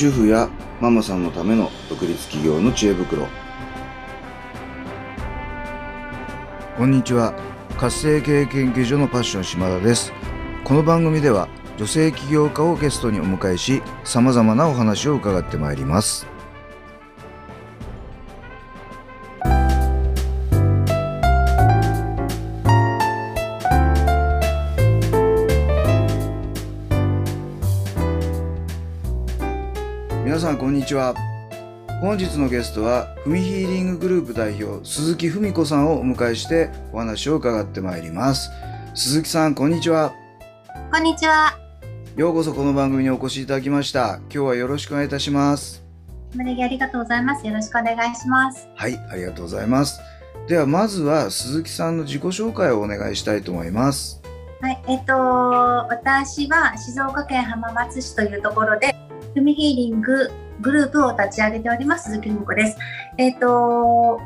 主婦やママさんのための独立企業の知恵袋。こんにちは。活性経営研究所のパッション島田です。この番組では女性起業家をゲストにお迎えし様々なお話を伺ってまいります。んこんにちは。本日のゲストはふみヒーリンググループ代表鈴木文子さんをお迎えしてお話を伺ってまいります。鈴木さんこんにちは。こんにちは。ようこそこの番組にお越しいただきました。今日はよろしくお願いいたします。無理ありがとうございます。よろしくお願いします。はいありがとうございます。ではまずは鈴木さんの自己紹介をお願いしたいと思います。はい、えっ、と、私は静岡県浜松市というところで、ふみヒーリンググループを立ち上げております、鈴木美子です。えっ、と、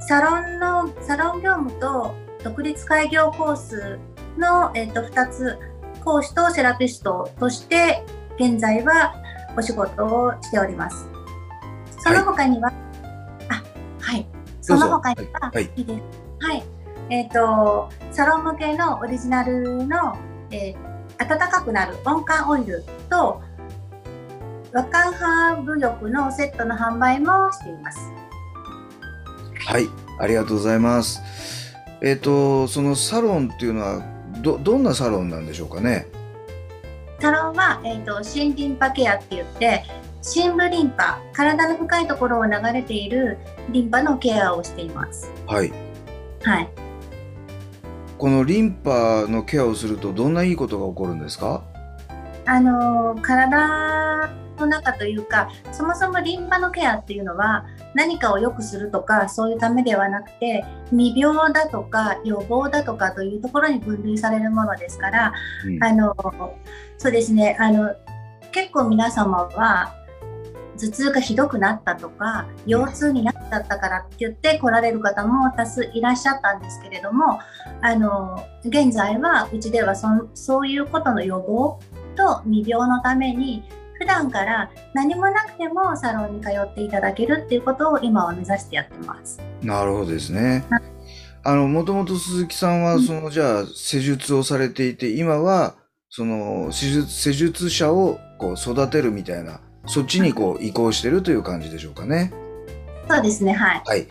サロンの、サロン業務と独立開業コースの、えっ、と、2つ、講師とセラピストとして、現在はお仕事をしております。その他には、あ、はい。その他には、はいはいいいです。はい。えっ、と、サロン向けのオリジナルの、えー暖かくなる温感オイルと、和漢ハーブ浴のセットの販売もしています。はいありがとうございますえっ、とそのサロンっていうのはどどんなサロンなんでしょうかね？サロンは、えっ、と、心リンパケアって言って、深部リンパ、体の深いところを流れているリンパのケアをしています。はいはい。このリンパのケアをするとどんないいことが起こるんですか？あのー体の中というかそもそもリンパのケアっていうのは何かを良くするとかそういうためではなくて未病だとか予防だとかというところに分類されるものですから、うん。あのそうですねあの結構皆様は頭痛がひどくなったとか腰痛になっちゃったからって言って来られる方も多数いらっしゃったんですけれどもあの現在はうちではそんそういうことの予防と未病のために普段から何もなくてもサロンに通っていただけるっていうことを今は目指してやってます。なるほどですね。あの、もともと鈴木さんは、うんその、じゃあ、施術をされていて、今は、その、施術、施術者を、こう、育てるみたいな、そっちに、こう、移行してるという感じでしょうかね。そうですね、はい。はい。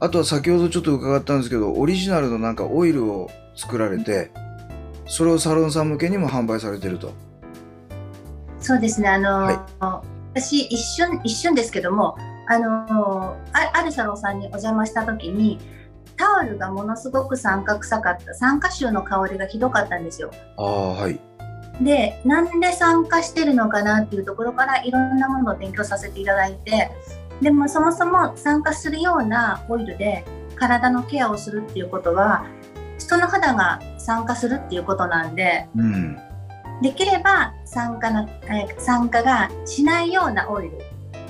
あとは、先ほどちょっと伺ったんですけど、オリジナルのなんかオイルを作られて、それをサロンさん向けにも販売されてると。そうですね、あの、は私一瞬一瞬ですけども、あのああるサロンさんにお邪魔した時にタオルがものすごく酸化臭かった酸化臭の香りがひどかったんですよ。ああ、はい。でなんで酸化してるのかなっていうところからいろんなものを勉強させていただいてでもそもそも酸化するようなオイルで体のケアをするっていうことは人の肌が酸化するっていうことなんでうん。できれば酸化な、えー酸化がしないようなオイル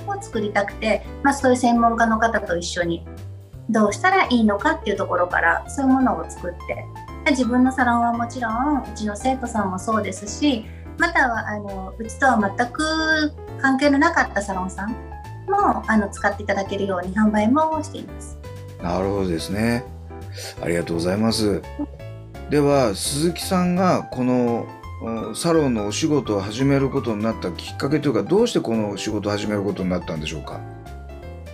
を作りたくて、まあ、そういう専門家の方と一緒にどうしたらいいのかっていうところからそういうものを作って自分のサロンはもちろんうちの生徒さんもそうですしまたはあのうちとは全く関係のなかったサロンさんもあの使っていただけるように販売もしています。なるほどですね。ありがとうございます。では鈴木さんがこのサロンのお仕事を始めることになったきっかけというかどうしてこの仕事を始めることになったんでしょうか？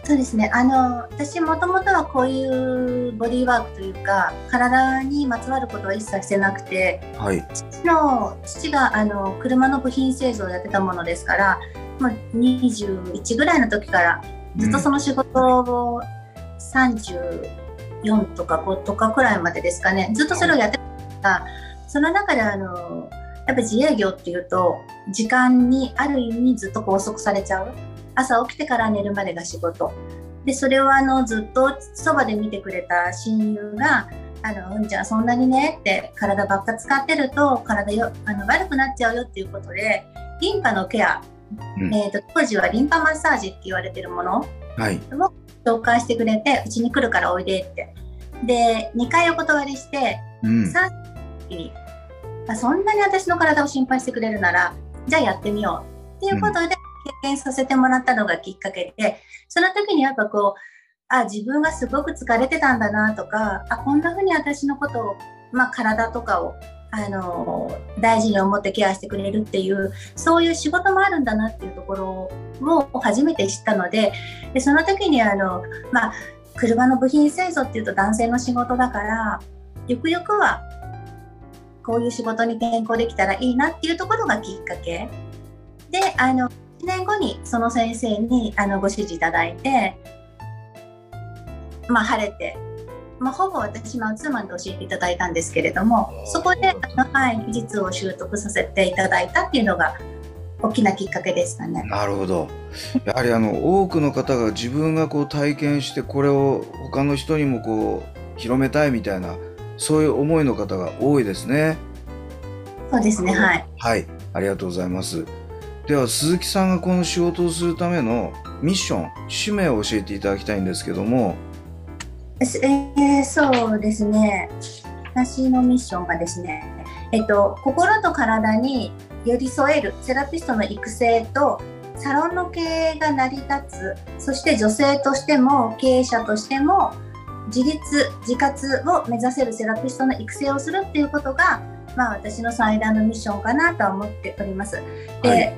そうですね。あの、私もともとはこういうボディーワークというか、体にまつわることは一切してなくて、はい。父の、父があの、車の部品製造をやってたものですから、もう21ぐらいの時からずっとその仕事を34とか5とかくらいまでですかね、ずっとそれをやってたら、その中であの、やっぱ自営業っていうと、時間にある意味ずっと拘束されちゃう。朝起きてから寝るまでが仕事。で、それをあの、ずっとそばで見てくれた親友が、あの、うんちゃんそんなにねって体ばっか使ってると体よあの悪くなっちゃうよっていうことで、リンパのケア、うんえーと当時はリンパマッサージって言われてるものはい。紹介してくれて、うちに来るからおいでって。で、2回お断りして、うん。3時に、あそんなに私の体を心配してくれるなら、じゃあやってみようっていうことで、契験させてもらったのがきっかけで、その時にやっぱこう、あ、自分がすごく疲れてたんだなとか、あ、こんな風に私のことを、まあ体とかを、あの、大事に思ってケアしてくれるっていう、そういう仕事もあるんだなっていうところを初めて知ったので、でその時にあの、まあ、車の部品製造っていうと男性の仕事だから、ゆくゆくはこういう仕事に転校できたらいいなっていうところがきっかけであの1年後にその先生にあのご指示いただいて、まあ、晴れて、まあ、ほぼ私マンツーマンで教えていただいたんですけれどもそこであの、はい、技術を習得させていただいたっていうのが大きなきっかけでしたね。なるほど。やはりあの多くの方が自分がこう体験してこれを他の人にもこう広めたいみたいなそういう思いの方が多いですね。そうですね。はい。はい、ありがとうございます。では鈴木さんがこの仕事をするためのミッション、使命を教えていただきたいんですけども。えー、そうですね。私のミッションがですね、えっと、心と体に寄り添えるセラピストの育成とサロンの経営が成り立つそして女性としても経営者としても自立自活を目指せるセラピストの育成をするっていうことが、まあ、私の最大のミッションかなとは思っております。で、はい、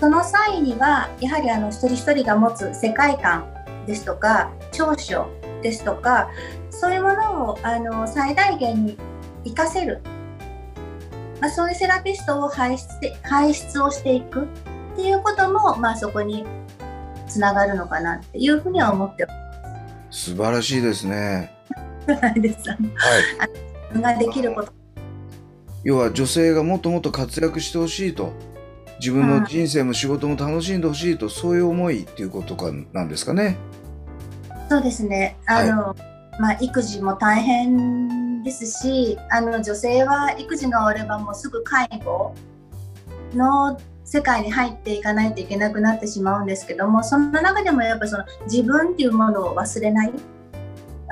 その際にはやはりあの一人一人が持つ世界観ですとか長所ですとかそういうものをあの最大限に活かせる、まあ、そういうセラピストを輩出輩出をしていくっていうことも、まあ、そこにつながるのかなっていうふうには思っております。素晴らしいですね。はい。ができること。要は女性がもっともっと活躍してほしいと。自分の人生も仕事も楽しんでほしいと、そういう思いっていうことかなんですかね。そうですね。あの、はい、まあ育児も大変ですし、あの女性は育児が終わればもうすぐ介護の世界に入っていかないといけなくなってしまうんですけどもそんな中でもやっぱその自分っていうものを忘れない。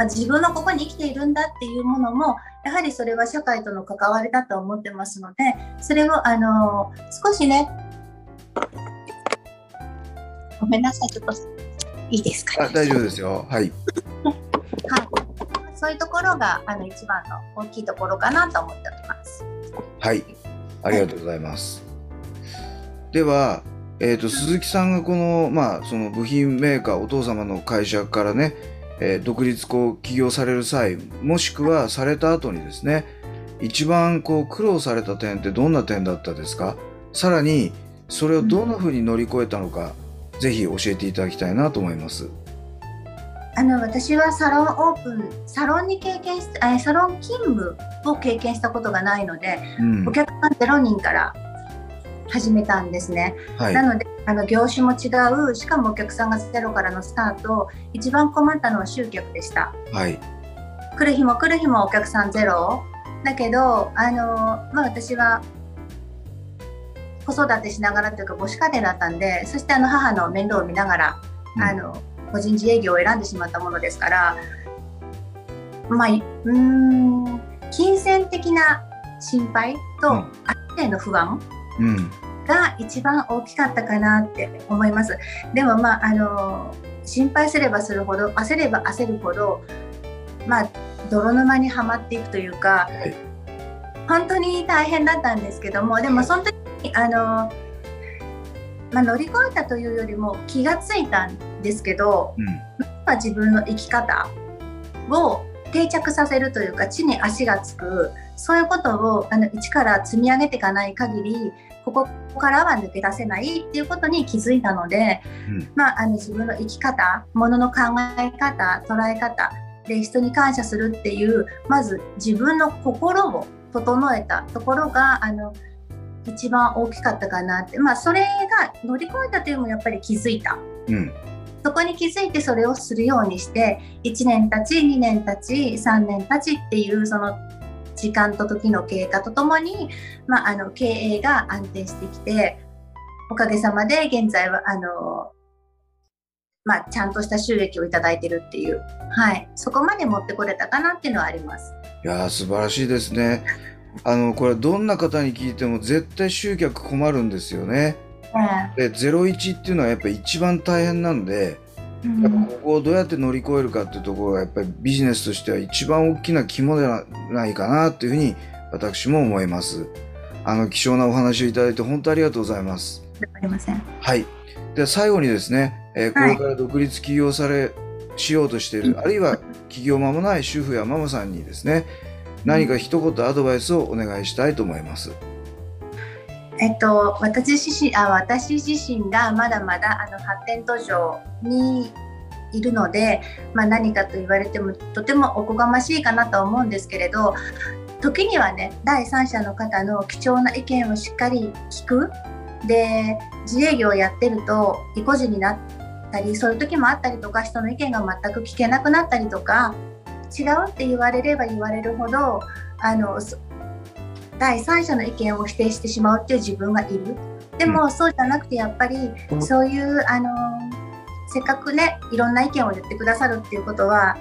自分はここに生きているんだっていうものもやはりそれは社会との関わりだと思ってますのでそれをあの少しねごめんなさいちょっといいですか、ね、大丈夫ですよ。はい、はい、そういうところがあの一番の大きいところかなと思っております。はい。ありがとうございます、はいでは、えーと、鈴木さんがこの,、まあその部品メーカーお父様の会社からね、えー、独立こう起業される際もしくはされた後にですね一番こう苦労された点ってどんな点だったですか？さらにそれをどんなふうに乗り越えたのか、うん、ぜひ教えていただきたいなと思います。あの私はサロンオープンサロンに経験しサロン勤務を経験したことがないので、うん、お客さん0人から始めたんですね。はい、なのであの業種も違うしかもお客さんがゼロからのスタート一番困ったのは集客でした。はい、来る日も来る日もお客さんゼロ。だけどあの、まあ、私は子育てしながらというか母子家庭だったんでそしてあの母の面倒を見ながら、うん、あの個人自営業を選んでしまったものですからまあうん金銭的な心配と、ある程度不安が一番大きかったかなって思います。でもまああの心配すればするほど焦れば焦るほどまあ泥沼にはまっていくというか、はい、本当に大変だったんですけどもでもその時にあの、まあ、乗り越えたというよりも気がついたんですけど、うん、まあ、自分の生き方を定着させるというか地に足がつくそういうことをあの一から積み上げていかない限りここからは抜け出せないっていうことに気づいたので、うん、まあ、あの自分の生き方ものの考え方捉え方で人に感謝するっていうまず自分の心を整えたところがあの一番大きかったかなって、まあ、それが乗り越えたというのもやっぱり気づいた。うん。そこに気づいてそれをするようにして1年経ち2年経ち3年経ちっていうその時間と時の経過とともに、まあ、あの経営が安定してきておかげさまで現在はあの、まあ、ちゃんとした収益をいただいてるっていう、はい、そこまで持ってこれたかなっていうのはあります。いや素晴らしいですね。あのこれどんな方に聞いても絶対集客困るんですよね。で01っていうのはやっぱり一番大変なんで、うんやっぱここをどうやって乗り越えるかっていうところがやっぱりビジネスとしては一番大きな肝ではないかなというふうに私も思います。あの貴重なお話をいただいて本当ありがとうございます。ありません。はい。では最後にですね、えーこはいれから独立起業され、しようとしている、あるいは起業間もない主婦やママさんにですね、何か一言アドバイスをお願いしたいと思います。えっと、私自身あ私自身がまだまだあの発展途上にいるので、まあ、何かと言われてもとてもおこがましいかなと思うんですけれど時にはね第三者の方の貴重な意見をしっかり聞く。で自営業をやってると意固地になったりそういう時もあったりとか人の意見が全く聞けなくなったりとか違うって言われれば言われるほどあの第三者の意見を否定してしまうっていう自分がいる。でも、そうじゃなくてやっぱりそういうあのせっかくねいろんな意見を言ってくださるっていうことは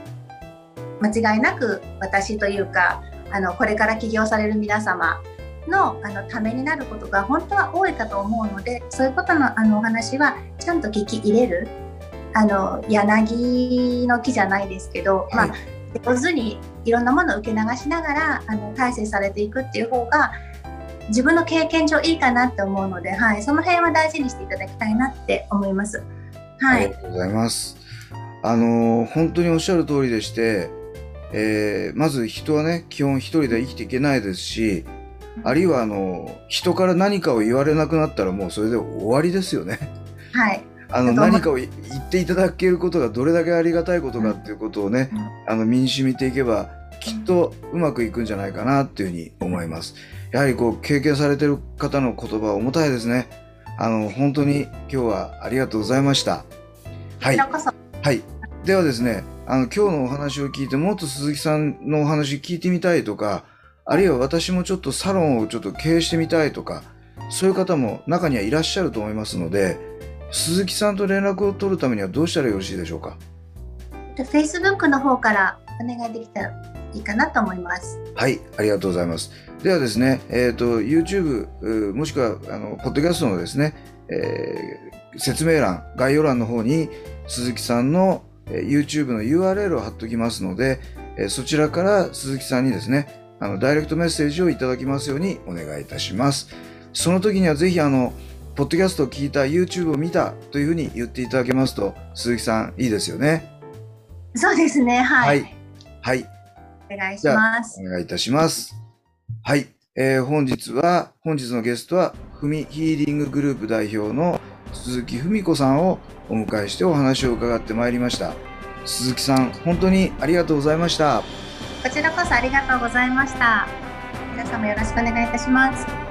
間違いなく私というかあのこれから起業される皆様のあのためになることが本当は多いかと思うのでそういうことのあのお話はちゃんと聞き入れるあの柳の木じゃないですけど、まあは上手にいろんなものを受け流しながらあの大成されていくっていう方が自分の経験上いいかなって思うので、はい、その辺は大事にしていただきたいなって思います。はい、ありがとうございます。あの本当におっしゃる通りでして、えーまず人はね基本一人では生きていけないですしあるいはあの人から何かを言われなくなったらもうそれで終わりですよね。はい、あの何かを言っていただけることがどれだけありがたいことかっていうことをね、あの身に染みていけばきっとうまくいくんじゃないかなっていうふうに思います。やはりこう経験されてる方の言葉は重たいですね。あの本当に今日はありがとうございました。はいはい。ではですね、あの、今日のお話を聞いて、もっと鈴木さんのお話聞いてみたいとか、あるいは私もちょっとサロンをちょっと経営してみたいとか、そういう方も中にはいらっしゃると思いますので、鈴木さんと連絡を取るためにはどうしたらよろしいでしょうか？で Facebook の方からお願いできたらいいかなと思います。はい、ありがとうございます。ではですね、えっ、と、YouTube、うもしくは、あの、ポッドキャストのですね、えー説明欄、概要欄の方に、鈴木さんの、えー YouTube の URL を貼っておきますので、えーそちらから鈴木さんにですね、あの、ダイレクトメッセージをいただきますようにお願いいたします。その時にはぜひ、あの、ポッドキャストを聞いた、YouTube を見たというふうに言っていただけますと、鈴木さん、いいですよね。そうですね、はい。はい。はい。お願いします。お願いいたします。はい。えー本日は、本日のゲストは、ふみヒーリンググループ代表の鈴木文子さんをお迎えしてお話を伺ってまいりました。鈴木さん、本当にありがとうございました。こちらこそありがとうございました。皆様よろしくお願いいたします。